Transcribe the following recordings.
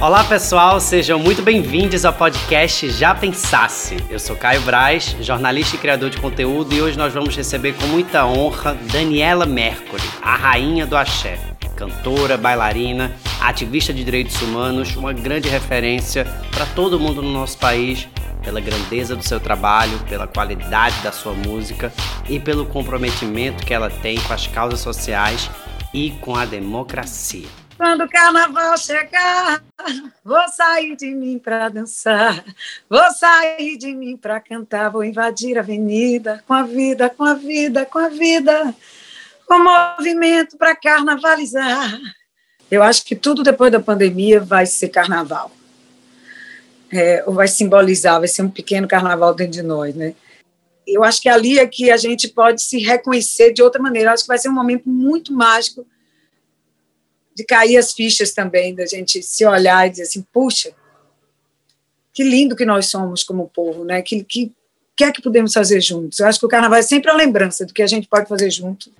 Olá pessoal, sejam muito bem-vindos ao podcast Já Pensasse. Eu sou Caio Braz, jornalista e criador de conteúdo, e hoje nós vamos receber com muita honra Daniela Mercury, a rainha do axé. Cantora, bailarina, ativista de direitos humanos, uma grande referência para todo mundo no nosso país pela grandeza do seu trabalho, pela qualidade da sua música e pelo comprometimento que ela tem com as causas sociais e com a democracia. Quando o carnaval chegar, vou sair de mim para dançar, vou sair de mim para cantar, vou invadir a avenida com a vida, com a vida, com a vida, com movimento para carnavalizar. Eu acho que tudo depois da pandemia vai ser carnaval é, vai simbolizar, vai ser um pequeno carnaval dentro de nós, né? Eu acho que ali é que a gente pode se reconhecer de outra maneira. Eu acho que vai ser um momento muito mágico de cair as fichas também, da gente se olhar e dizer assim, puxa, que lindo que nós somos como povo, né? Que, que, que é que podemos fazer juntos? Eu acho que o carnaval é sempre a lembrança do que a gente pode fazer junto.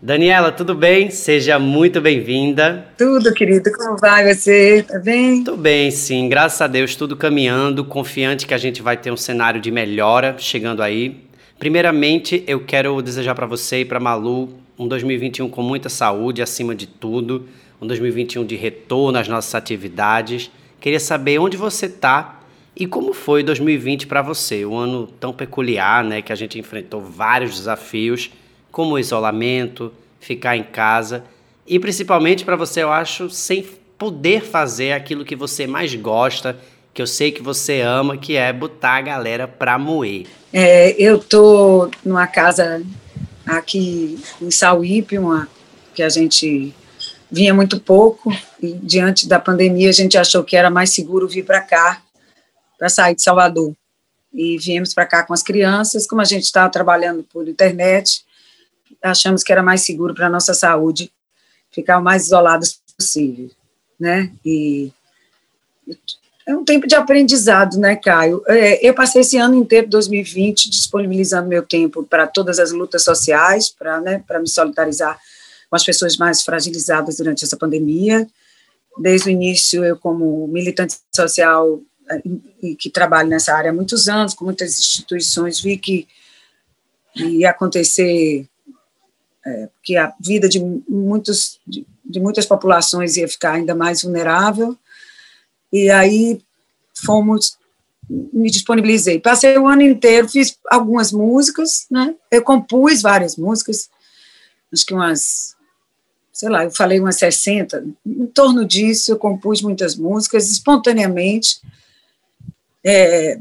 Daniela, tudo bem? Seja muito bem-vinda. Tudo, querido. Como vai você? Tá bem? Tudo bem, sim. Graças a Deus, tudo caminhando. Confiante que a gente vai ter um cenário de melhora chegando aí. Primeiramente, eu quero desejar para você e para Malu um 2021 com muita saúde, acima de tudo. Um 2021 de retorno às nossas atividades. Queria saber onde você está e como foi 2020 para você. Um ano tão peculiar, né? Que a gente enfrentou vários desafios como o isolamento, ficar em casa e principalmente para você, eu acho, sem poder fazer aquilo que você mais gosta, que eu sei que você ama, que é botar a galera para moer. É, eu tô numa casa aqui em Sauípe, uma que a gente vinha muito pouco e diante da pandemia a gente achou que era mais seguro vir para cá, para sair de Salvador. E viemos para cá com as crianças, como a gente estava trabalhando por internet, achamos que era mais seguro para a nossa saúde ficar o mais isolados possível, né? E é um tempo de aprendizado, né, Caio? É, eu passei esse ano inteiro, 2020, disponibilizando meu tempo para todas as lutas sociais, para né, me solidarizar com as pessoas mais fragilizadas durante essa pandemia. Desde o início, eu, como militante social e que trabalho nessa área há muitos anos, com muitas instituições, vi que ia acontecer é, que a vida de, muitos, de, de, muitas populações ia ficar ainda mais vulnerável, e aí fomos, me disponibilizei. Passei o ano inteiro, fiz algumas músicas, né? eu compus várias músicas, acho que umas, sei lá, eu falei umas 60, em torno disso eu compus muitas músicas espontaneamente, é,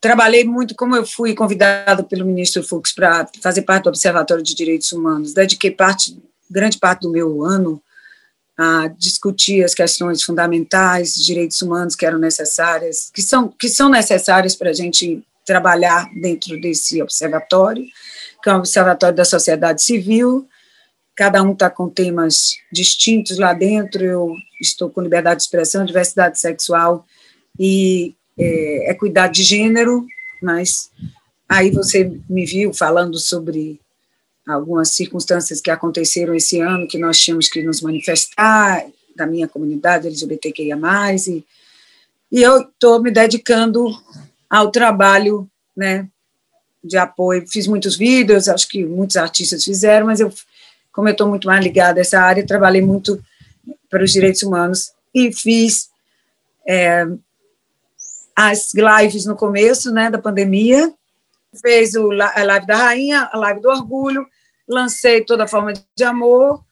trabalhei muito, como eu fui convidada pelo ministro Fux para fazer parte do Observatório de Direitos Humanos, dediquei parte, grande parte do meu ano a discutir as questões fundamentais direitos humanos que eram necessárias, que são, que são necessárias para a gente trabalhar dentro desse observatório, que é um observatório da sociedade civil, cada um está com temas distintos lá dentro, eu estou com liberdade de expressão, diversidade sexual e é, equidade de gênero, mas aí você me viu falando sobre algumas circunstâncias que aconteceram esse ano que nós tínhamos que nos manifestar da minha comunidade LGBTQIA+, e, e eu estou me dedicando ao trabalho, né, de apoio, fiz muitos vídeos, acho que muitos artistas fizeram, mas eu, como eu estou muito mais ligada a essa área, trabalhei muito para os direitos humanos e fiz é, as lives no começo né, da pandemia, fez o, a live da rainha, a live do orgulho, lancei toda forma de amor,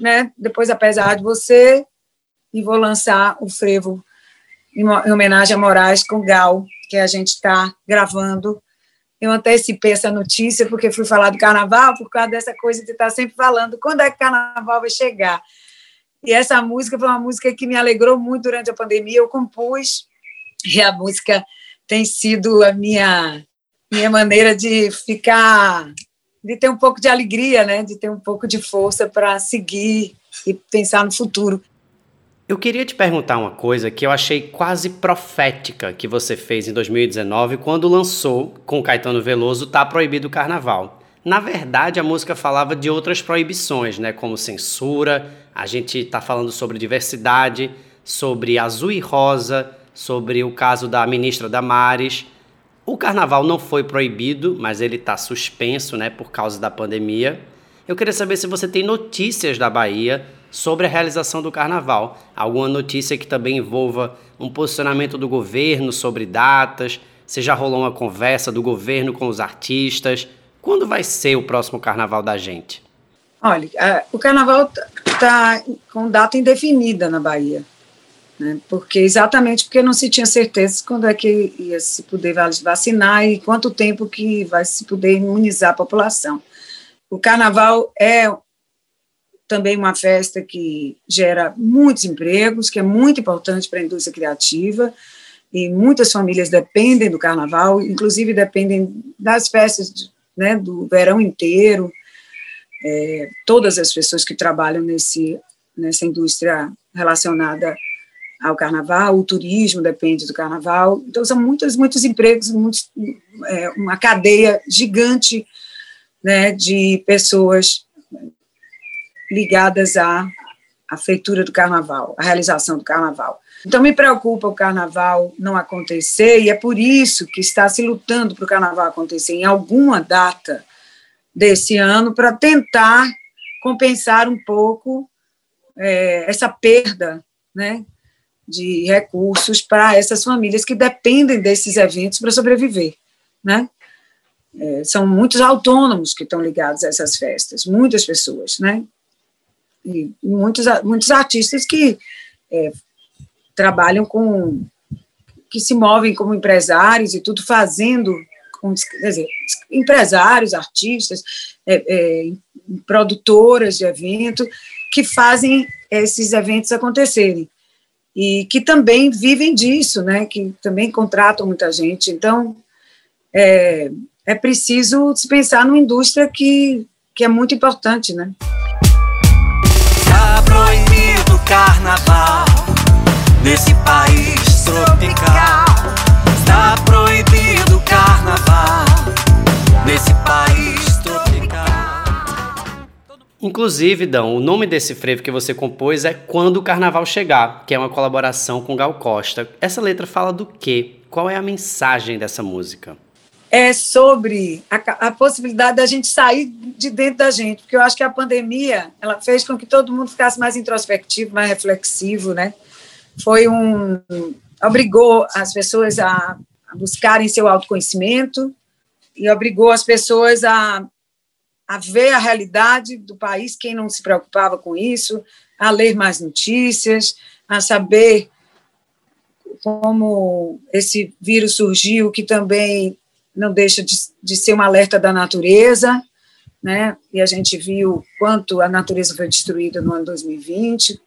né, depois apesar de você, e vou lançar o frevo em, em homenagem a Moraes com Gal, que a gente está gravando. Eu antecipei essa notícia porque fui falar do carnaval, por causa dessa coisa de estar tá sempre falando quando é que o carnaval vai chegar. E essa música foi uma música que me alegrou muito durante a pandemia. Eu compus e a música tem sido a minha minha maneira de ficar de ter um pouco de alegria, né, de ter um pouco de força para seguir e pensar no futuro. Eu queria te perguntar uma coisa que eu achei quase profética que você fez em 2019 quando lançou com Caetano Veloso Tá Proibido o Carnaval. Na verdade, a música falava de outras proibições, né, como censura. A gente está falando sobre diversidade, sobre azul e rosa, sobre o caso da ministra Damares. O carnaval não foi proibido, mas ele está suspenso, né, por causa da pandemia. Eu queria saber se você tem notícias da Bahia sobre a realização do carnaval. Alguma notícia que também envolva um posicionamento do governo sobre datas, se já rolou uma conversa do governo com os artistas. Quando vai ser o próximo carnaval da gente? Olha, o carnaval está com data indefinida na Bahia. Né? Porque exatamente porque não se tinha certeza quando é que ia se poder vacinar e quanto tempo que vai se poder imunizar a população. O carnaval é também uma festa que gera muitos empregos, que é muito importante para a indústria criativa, e muitas famílias dependem do carnaval, inclusive dependem das festas né, do verão inteiro. É, todas as pessoas que trabalham nesse, nessa indústria relacionada ao carnaval, o turismo depende do carnaval. Então, são muitos, muitos empregos, muitos, é, uma cadeia gigante né, de pessoas ligadas à, à feitura do carnaval, à realização do carnaval. Então, me preocupa o carnaval não acontecer, e é por isso que está se lutando para o carnaval acontecer em alguma data desse ano, para tentar compensar um pouco é, essa perda né, de recursos para essas famílias que dependem desses eventos para sobreviver, né? É, são muitos autônomos que estão ligados a essas festas, muitas pessoas, né? E muitos, muitos artistas que é, trabalham com, que se movem como empresários e tudo fazendo, com, quer dizer, empresários, artistas, é, é, produtoras de evento, que fazem esses eventos acontecerem e que também vivem disso, né, que também contratam muita gente. Então, é, é preciso se pensar numa indústria que, que é muito importante, né? Tá proibido carnaval nesse país tropical. Está proibido carnaval nesse país Inclusive, Dão, o nome desse frevo que você compôs é Quando o Carnaval Chegar, que é uma colaboração com Gal Costa. Essa letra fala do quê? Qual é a mensagem dessa música? É sobre a, a possibilidade da gente sair de dentro da gente, porque eu acho que a pandemia ela fez com que todo mundo ficasse mais introspectivo, mais reflexivo, né? Foi um obrigou as pessoas a, buscarem seu autoconhecimento e obrigou as pessoas a a ver a realidade do país, quem não se preocupava com isso, a ler mais notícias, a saber como esse vírus surgiu, que também não deixa de, de ser um alerta da natureza, né? E a gente viu quanto a natureza foi destruída no ano 2020.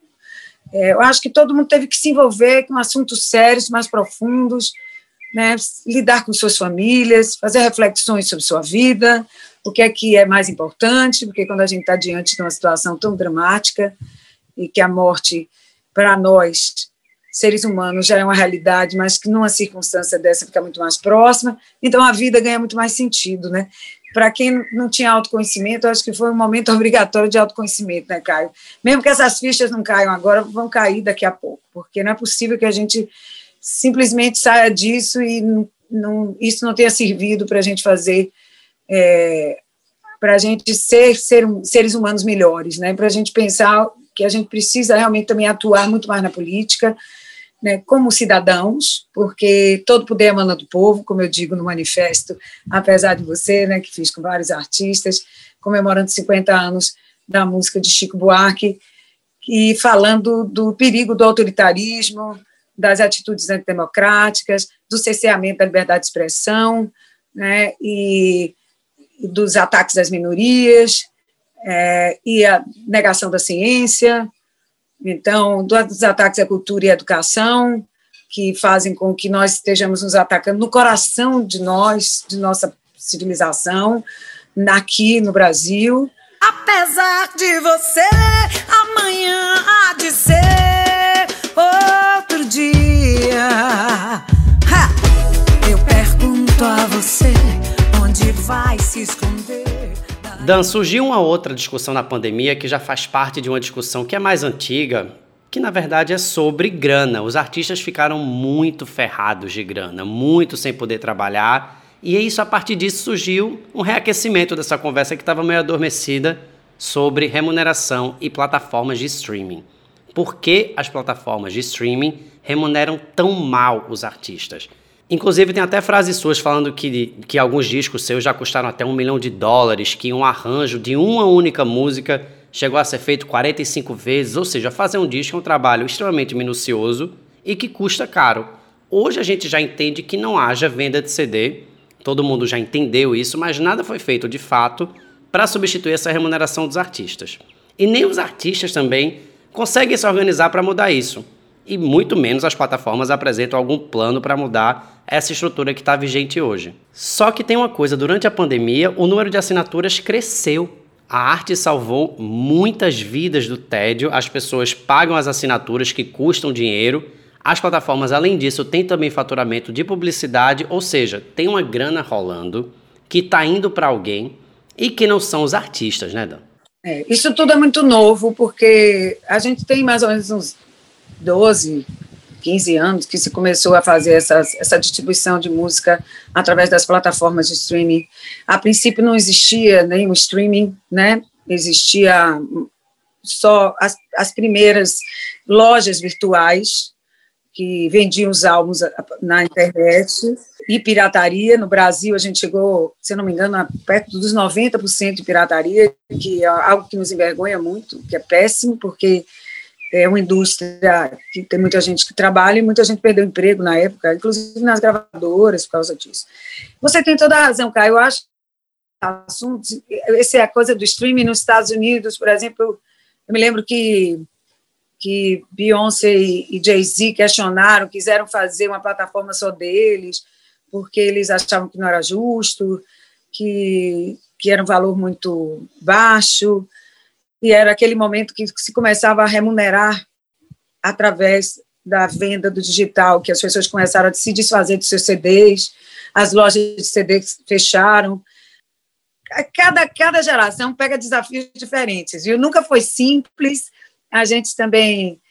É, eu acho que todo mundo teve que se envolver com assuntos sérios, mais profundos, né? lidar com suas famílias, fazer reflexões sobre sua vida, o que é que é mais importante, porque quando a gente está diante de uma situação tão dramática e que a morte, para nós, seres humanos, já é uma realidade, mas que numa circunstância dessa fica muito mais próxima, então a vida ganha muito mais sentido, né? Para quem não tinha autoconhecimento, acho que foi um momento obrigatório de autoconhecimento, né, Caio? Mesmo que essas fichas não caiam agora, vão cair daqui a pouco, porque não é possível que a gente simplesmente saia disso e não, isso não tenha servido para a gente fazer é, para a gente ser, ser seres humanos melhores, né? Para a gente pensar que a gente precisa realmente também atuar muito mais na política, né? Como cidadãos, porque todo poder emana do povo, como eu digo no manifesto, apesar de você, né? Que fiz com vários artistas, comemorando 50 anos da música de Chico Buarque e falando do perigo do autoritarismo, das atitudes antidemocráticas, do cerceamento da liberdade de expressão, né? E dos ataques às minorias é, e a negação da ciência, então, dos ataques à cultura e à educação, que fazem com que nós estejamos nos atacando no coração de nós, de nossa civilização, aqui no Brasil. Apesar de você, amanhã há de ser outro dia. Ha! Eu pergunto a você vai se esconder. Dan, surgiu uma outra discussão na pandemia que já faz parte de uma discussão que é mais antiga, que na verdade é sobre grana. Os artistas ficaram muito ferrados de grana, muito sem poder trabalhar, e é isso a partir disso surgiu um reaquecimento dessa conversa que estava meio adormecida sobre remuneração e plataformas de streaming. Por que as plataformas de streaming remuneram tão mal os artistas? Inclusive, tem até frases suas falando que, que alguns discos seus já custaram até um milhão de dólares, que um arranjo de uma única música chegou a ser feito 45 vezes, ou seja, fazer um disco é um trabalho extremamente minucioso e que custa caro. Hoje a gente já entende que não haja venda de CD, todo mundo já entendeu isso, mas nada foi feito de fato para substituir essa remuneração dos artistas. E nem os artistas também conseguem se organizar para mudar isso e muito menos as plataformas apresentam algum plano para mudar essa estrutura que está vigente hoje. Só que tem uma coisa: durante a pandemia, o número de assinaturas cresceu. A arte salvou muitas vidas do tédio, as pessoas pagam as assinaturas que custam dinheiro. As plataformas, além disso, têm também faturamento de publicidade, ou seja, tem uma grana rolando que está indo para alguém e que não são os artistas, né, Dan? É, isso tudo é muito novo, porque a gente tem mais ou menos uns 12, 15 anos que se começou a fazer essa, distribuição de música através das plataformas de streaming. A princípio não existia nenhum streaming, né? Existia só as, as primeiras lojas virtuais que vendiam os álbuns na internet e pirataria. No Brasil, a gente chegou, se não me engano, a perto dos 90% de pirataria, que é algo que nos envergonha muito, que é péssimo, porque é uma indústria que tem muita gente que trabalha e muita gente perdeu emprego na época, inclusive nas gravadoras por causa disso. Você tem toda a razão, Caio. Eu acho assuntos, essa é a coisa do streaming nos Estados Unidos, por exemplo, eu me lembro que que Beyoncé e Jay-Z questionaram, quiseram fazer uma plataforma só deles, porque eles achavam que não era justo, que, que era um valor muito baixo e era aquele momento que se começava a remunerar através da venda do digital, que as pessoas começaram a se desfazer dos seus CDs, as lojas de CDs fecharam. Cada, cada geração pega desafios diferentes, e Nunca foi simples, a gente também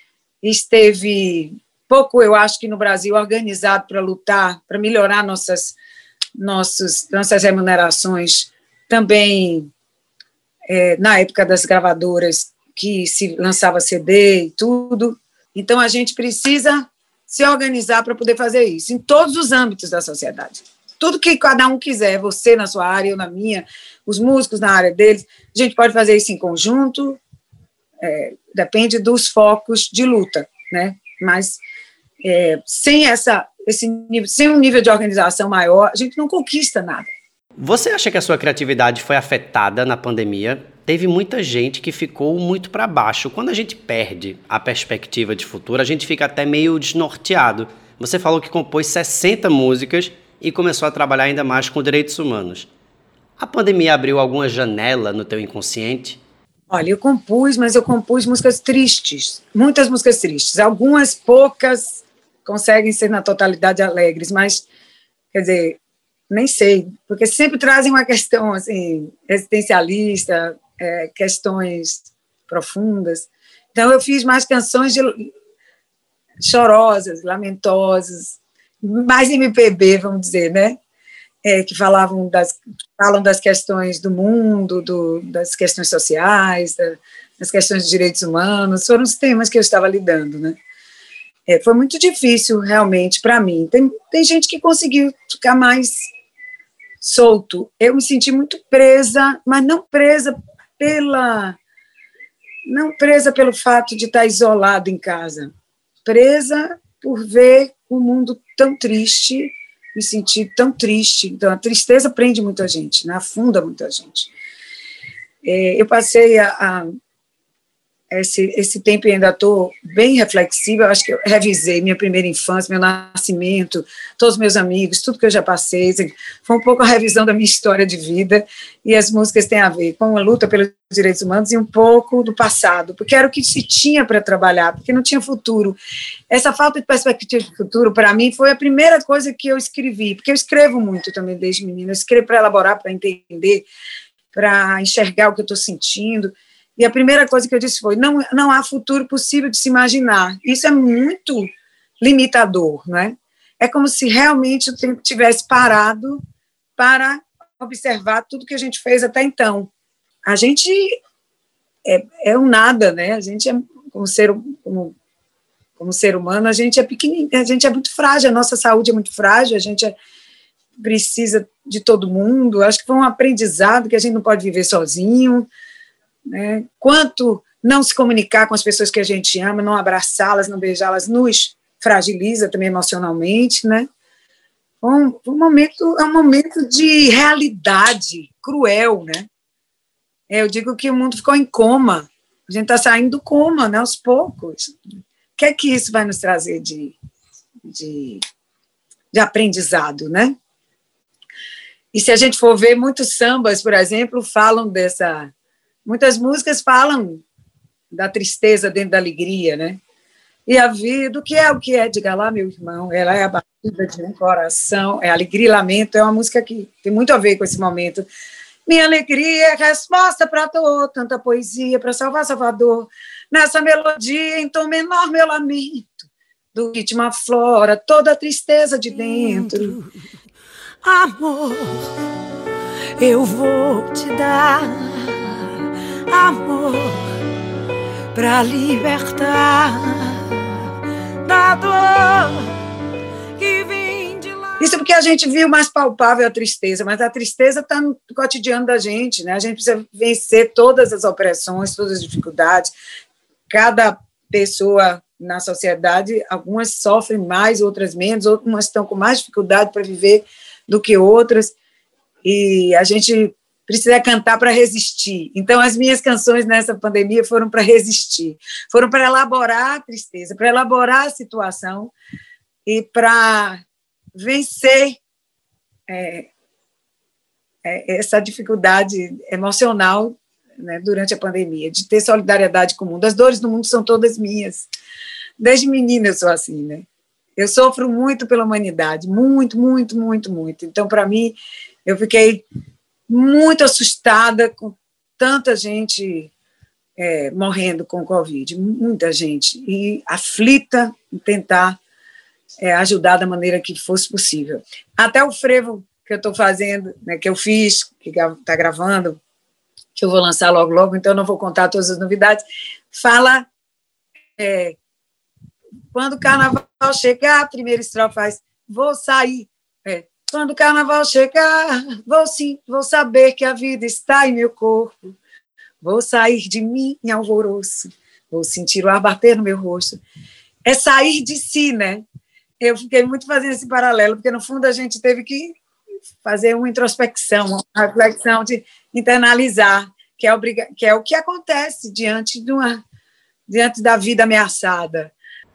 esteve pouco, eu acho que no Brasil, organizado para lutar, para melhorar nossas, nossos, nossas remunerações, também é, na época das gravadoras que se lançava CD e tudo. Então a gente precisa se organizar para poder fazer isso em todos os âmbitos da sociedade. Tudo que cada um quiser, você na sua área, eu na minha, os músicos na área deles, a gente pode fazer isso em conjunto, é, depende dos focos de luta, né? Mas é, sem essa, esse sem um nível de organização maior, a gente não conquista nada. Você acha que a sua criatividade foi afetada na pandemia? Teve muita gente que ficou muito para baixo. Quando a gente perde a perspectiva de futuro, a gente fica até meio desnorteado. Você falou que compôs 60 músicas e começou a trabalhar ainda mais com direitos humanos. A pandemia abriu alguma janela no teu inconsciente? Olha, eu compus, mas eu compus músicas tristes, muitas músicas tristes. Algumas poucas conseguem ser na totalidade alegres, mas quer dizer, nem sei, porque sempre trazem uma questão assim existencialista, é, questões profundas. Então eu fiz mais canções de chorosas, lamentosas, mais MPB, vamos dizer, né? É, que falavam das falam das questões do mundo, do, das questões sociais, da, das questões de direitos humanos, foram os temas que eu estava lidando, né? É, foi muito difícil realmente para mim. Tem, tem gente que conseguiu ficar mais solto. Eu me senti muito presa, mas não presa pela não presa pelo fato de estar isolado em casa, presa por ver o mundo tão triste, me sentir tão triste. Então, a tristeza prende muita gente, né? afunda muita gente. É, eu passei a, a esse, esse tempo ainda estou bem reflexiva. Eu acho que eu revisei minha primeira infância, meu nascimento, todos os meus amigos, tudo que eu já passei. Assim, foi um pouco a revisão da minha história de vida. E as músicas têm a ver com a luta pelos direitos humanos e um pouco do passado, porque era o que se tinha para trabalhar, porque não tinha futuro. Essa falta de perspectiva de futuro, para mim, foi a primeira coisa que eu escrevi, porque eu escrevo muito também desde menina. Eu escrevo para elaborar, para entender, para enxergar o que eu estou sentindo. E a primeira coisa que eu disse foi: não, não há futuro possível de se imaginar. Isso é muito limitador, não é? É como se realmente o tempo tivesse parado para observar tudo que a gente fez até então. A gente é, é um nada, né? A gente é como ser como, como ser humano, a gente é pequenininho, a gente é muito frágil, a nossa saúde é muito frágil, a gente é, precisa de todo mundo. Acho que foi um aprendizado que a gente não pode viver sozinho né? Quanto não se comunicar com as pessoas que a gente ama, não abraçá-las, não beijá-las, nos fragiliza também emocionalmente, né? Um, um, momento é um momento de realidade cruel, né? É, eu digo que o mundo ficou em coma. A gente está saindo do coma, né? Aos poucos. O que é que isso vai nos trazer de, de, de aprendizado, né? E se a gente for ver, muitos sambas, por exemplo, falam dessa Muitas músicas falam da tristeza dentro da alegria, né? E a vida, o que é o que é? Diga lá, meu irmão, ela é a batida de um coração, é alegria e lamento, é uma música que tem muito a ver com esse momento. Minha alegria é resposta para dor, tanta poesia para salvar Salvador. Nessa melodia, em tom menor, meu lamento, do ritmo aflora toda a tristeza de dentro. Amor, eu vou te dar amor para libertar da dor que vem de lá. Isso porque a gente viu mais palpável a tristeza, mas a tristeza está no cotidiano da gente, né? A gente precisa vencer todas as opressões, todas as dificuldades. Cada pessoa na sociedade, algumas sofrem mais, outras menos, outras estão com mais dificuldade para viver do que outras. E a gente precisa cantar para resistir. Então, as minhas canções nessa pandemia foram para resistir, foram para elaborar a tristeza, para elaborar a situação e para vencer é, é, essa dificuldade emocional né, durante a pandemia, de ter solidariedade com o mundo. As dores do mundo são todas minhas. Desde menina eu sou assim, né? Eu sofro muito pela humanidade, muito, muito, muito, muito. Então, para mim, eu fiquei muito assustada com tanta gente é, morrendo com Covid, muita gente, e aflita em tentar é, ajudar da maneira que fosse possível. Até o frevo que eu estou fazendo, né, que eu fiz, que está gravando, que eu vou lançar logo, logo, então não vou contar todas as novidades, fala é, quando o carnaval chegar, a primeira estrofe faz, vou sair, quando o carnaval chegar, vou sim, vou saber que a vida está em meu corpo. Vou sair de mim em alvoroço, vou sentir o ar bater no meu rosto. É sair de si, né? Eu fiquei muito fazendo esse paralelo, porque no fundo a gente teve que fazer uma introspecção, uma reflexão de internalizar, que é, obriga que, é o que acontece diante, de uma, diante da vida ameaçada.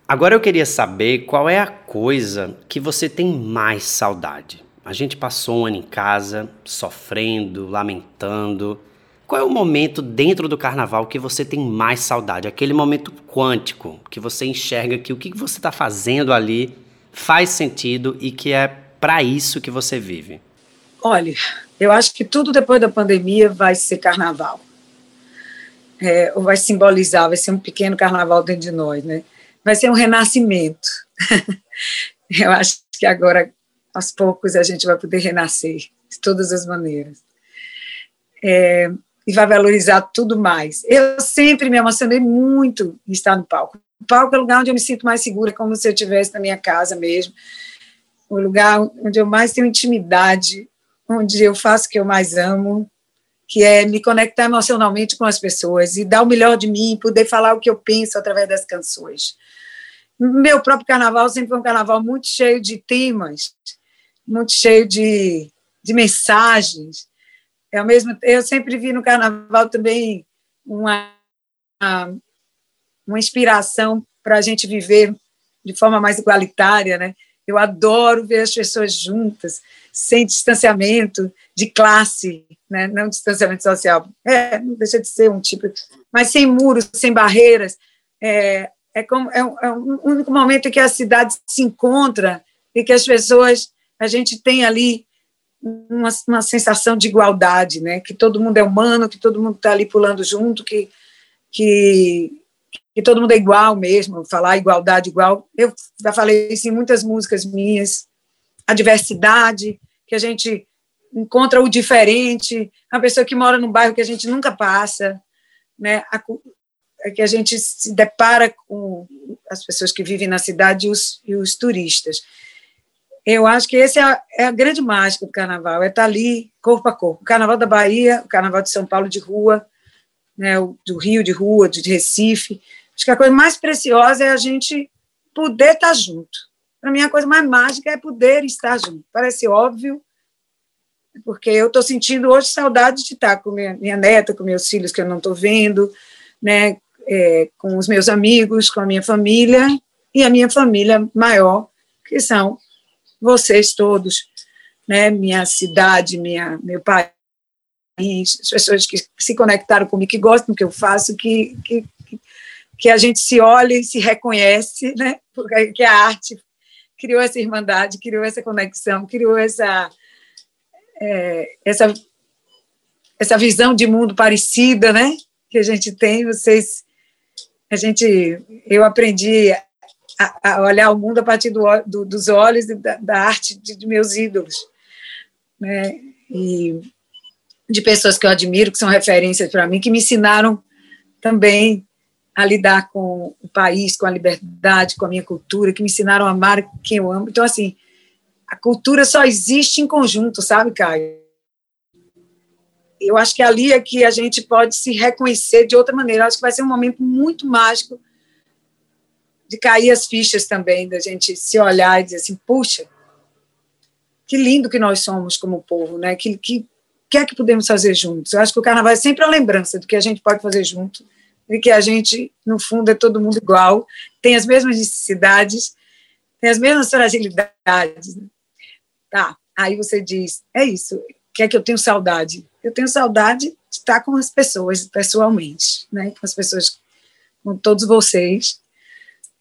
Agora eu queria saber qual é a coisa que você tem mais saudade. A gente passou um ano em casa, sofrendo, lamentando. Qual é o momento dentro do carnaval que você tem mais saudade? Aquele momento quântico, que você enxerga que o que você está fazendo ali faz sentido e que é para isso que você vive? Olha, eu acho que tudo depois da pandemia vai ser carnaval. É, ou vai simbolizar, vai ser um pequeno carnaval dentro de nós, né? Vai ser um renascimento. eu acho que agora aos poucos a gente vai poder renascer de todas as maneiras. É, e vai valorizar tudo mais. Eu sempre me emocionei muito em estar no palco. O palco é o lugar onde eu me sinto mais segura, como se eu estivesse na minha casa mesmo. O lugar onde eu mais tenho intimidade, onde eu faço o que eu mais amo, que é me conectar emocionalmente com as pessoas e dar o melhor de mim, poder falar o que eu penso através das canções. Meu próprio carnaval sempre foi um carnaval muito cheio de temas, muito cheio de, de mensagens. É mesmo, eu sempre vi no carnaval também uma, uma inspiração para a gente viver de forma mais igualitária, né? Eu adoro ver as pessoas juntas, sem distanciamento de classe, né? não distanciamento social. É, não deixa de ser um tipo, mas sem muros, sem barreiras. É, é, como, é, é um único momento em que a cidade se encontra e que as pessoas, a gente tem ali uma, uma sensação de igualdade, né? que todo mundo é humano, que todo mundo está ali pulando junto, que, que que todo mundo é igual mesmo, falar igualdade igual. Eu já falei isso em muitas músicas minhas. A diversidade, que a gente encontra o diferente, a pessoa que mora num bairro que a gente nunca passa, né? A, é que a gente se depara com as pessoas que vivem na cidade e os, e os turistas. Eu acho que esse é a, é a, grande mágica do carnaval, é estar ali corpo a corpo. O carnaval da Bahia, o carnaval de São Paulo de rua, né, do Rio de rua, de Recife, Acho que a coisa mais preciosa é a gente poder estar junto. Para mim, a coisa mais mágica é poder estar junto. Parece óbvio, porque eu estou sentindo hoje saudade de estar com minha, minha neta, com meus filhos que eu não estou vendo, né, é, com os meus amigos, com a minha família e a minha família maior, que são vocês todos, né, minha cidade, minha, meu país, as pessoas que se conectaram comigo, que gostam do que eu faço, que, que, que a gente se olha e se reconhece, né? Porque a arte criou essa irmandade, criou essa conexão, criou essa é, essa essa visão de mundo parecida, né? Que a gente tem. Vocês, a gente, eu aprendi a, olhar o mundo a partir do, do, dos olhos da, da arte de, de meus ídolos, né? E de pessoas que eu admiro, que são referências para mim, que me ensinaram também a lidar com o país, com a liberdade, com a minha cultura, que me ensinaram a amar quem eu amo. Então, assim, a cultura só existe em conjunto, sabe, Caio? Eu acho que ali é que a gente pode se reconhecer de outra maneira. Eu acho que vai ser um momento muito mágico de cair as fichas também, da gente se olhar e dizer assim, puxa, que lindo que nós somos como povo, né? Que, que, que é que podemos fazer juntos? Eu acho que o carnaval é sempre a lembrança do que a gente pode fazer junto de que a gente, no fundo, é todo mundo igual, tem as mesmas necessidades, tem as mesmas fragilidades. Né? Tá, aí você diz, é isso, que é que eu tenho saudade? Eu tenho saudade de estar com as pessoas, pessoalmente, né? com as pessoas, com todos vocês,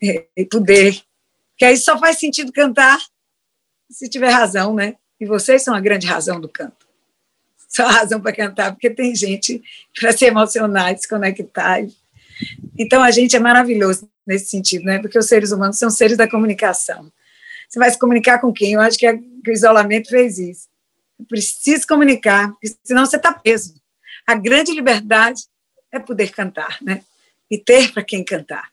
e poder, que aí só faz sentido cantar se tiver razão, né? E vocês são a grande razão do canto. Só a razão para cantar, porque tem gente para se emocionar, se conectar então, a gente é maravilhoso nesse sentido, né? Porque os seres humanos são seres da comunicação. Você vai se comunicar com quem? Eu acho que, é, que o isolamento fez isso. Precisa comunicar, senão você está preso. A grande liberdade é poder cantar, né? E ter para quem cantar.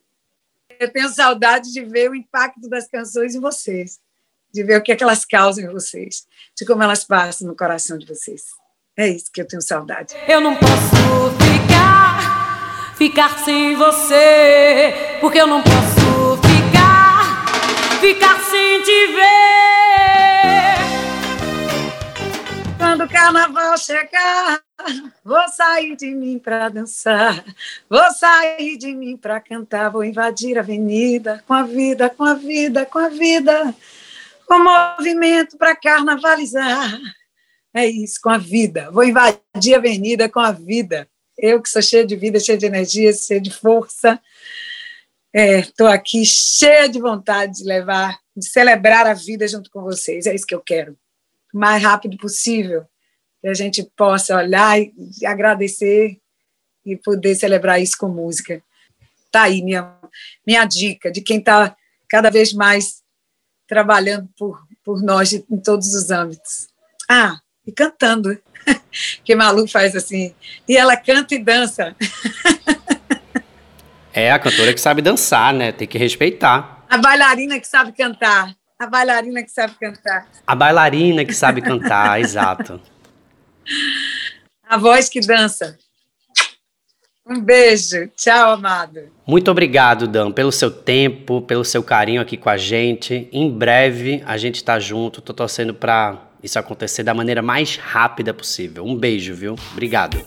Eu tenho saudade de ver o impacto das canções em vocês, de ver o que, é que elas causam em vocês, de como elas passam no coração de vocês. É isso que eu tenho saudade. Eu não posso ficar ficar sem você, porque eu não posso ficar, ficar sem te ver. Quando o carnaval chegar, vou sair de mim para dançar, vou sair de mim para cantar, vou invadir a avenida com a vida, com a vida, com a vida, com movimento para carnavalizar. É isso, com a vida. Vou invadir a avenida com a vida eu que sou cheia de vida, cheia de energia, cheia de força, estou é, aqui cheia de vontade de levar, de celebrar a vida junto com vocês. É isso que eu quero. O mais rápido possível, que a gente possa olhar e agradecer e poder celebrar isso com música. Tá aí minha, minha dica de quem está cada vez mais trabalhando por, por nós em todos os âmbitos. Ah, e cantando que Malu faz assim. E ela canta e dança. É a cantora que sabe dançar, né? Tem que respeitar. A bailarina que sabe cantar. A bailarina que sabe cantar. A bailarina que sabe cantar, exato. A voz que dança. Um beijo. Tchau, amado. Muito obrigado, Dan, pelo seu tempo, pelo seu carinho aqui com a gente. Em breve a gente tá junto. Tô torcendo para isso acontecer da maneira mais rápida possível. Um beijo, viu? Obrigado.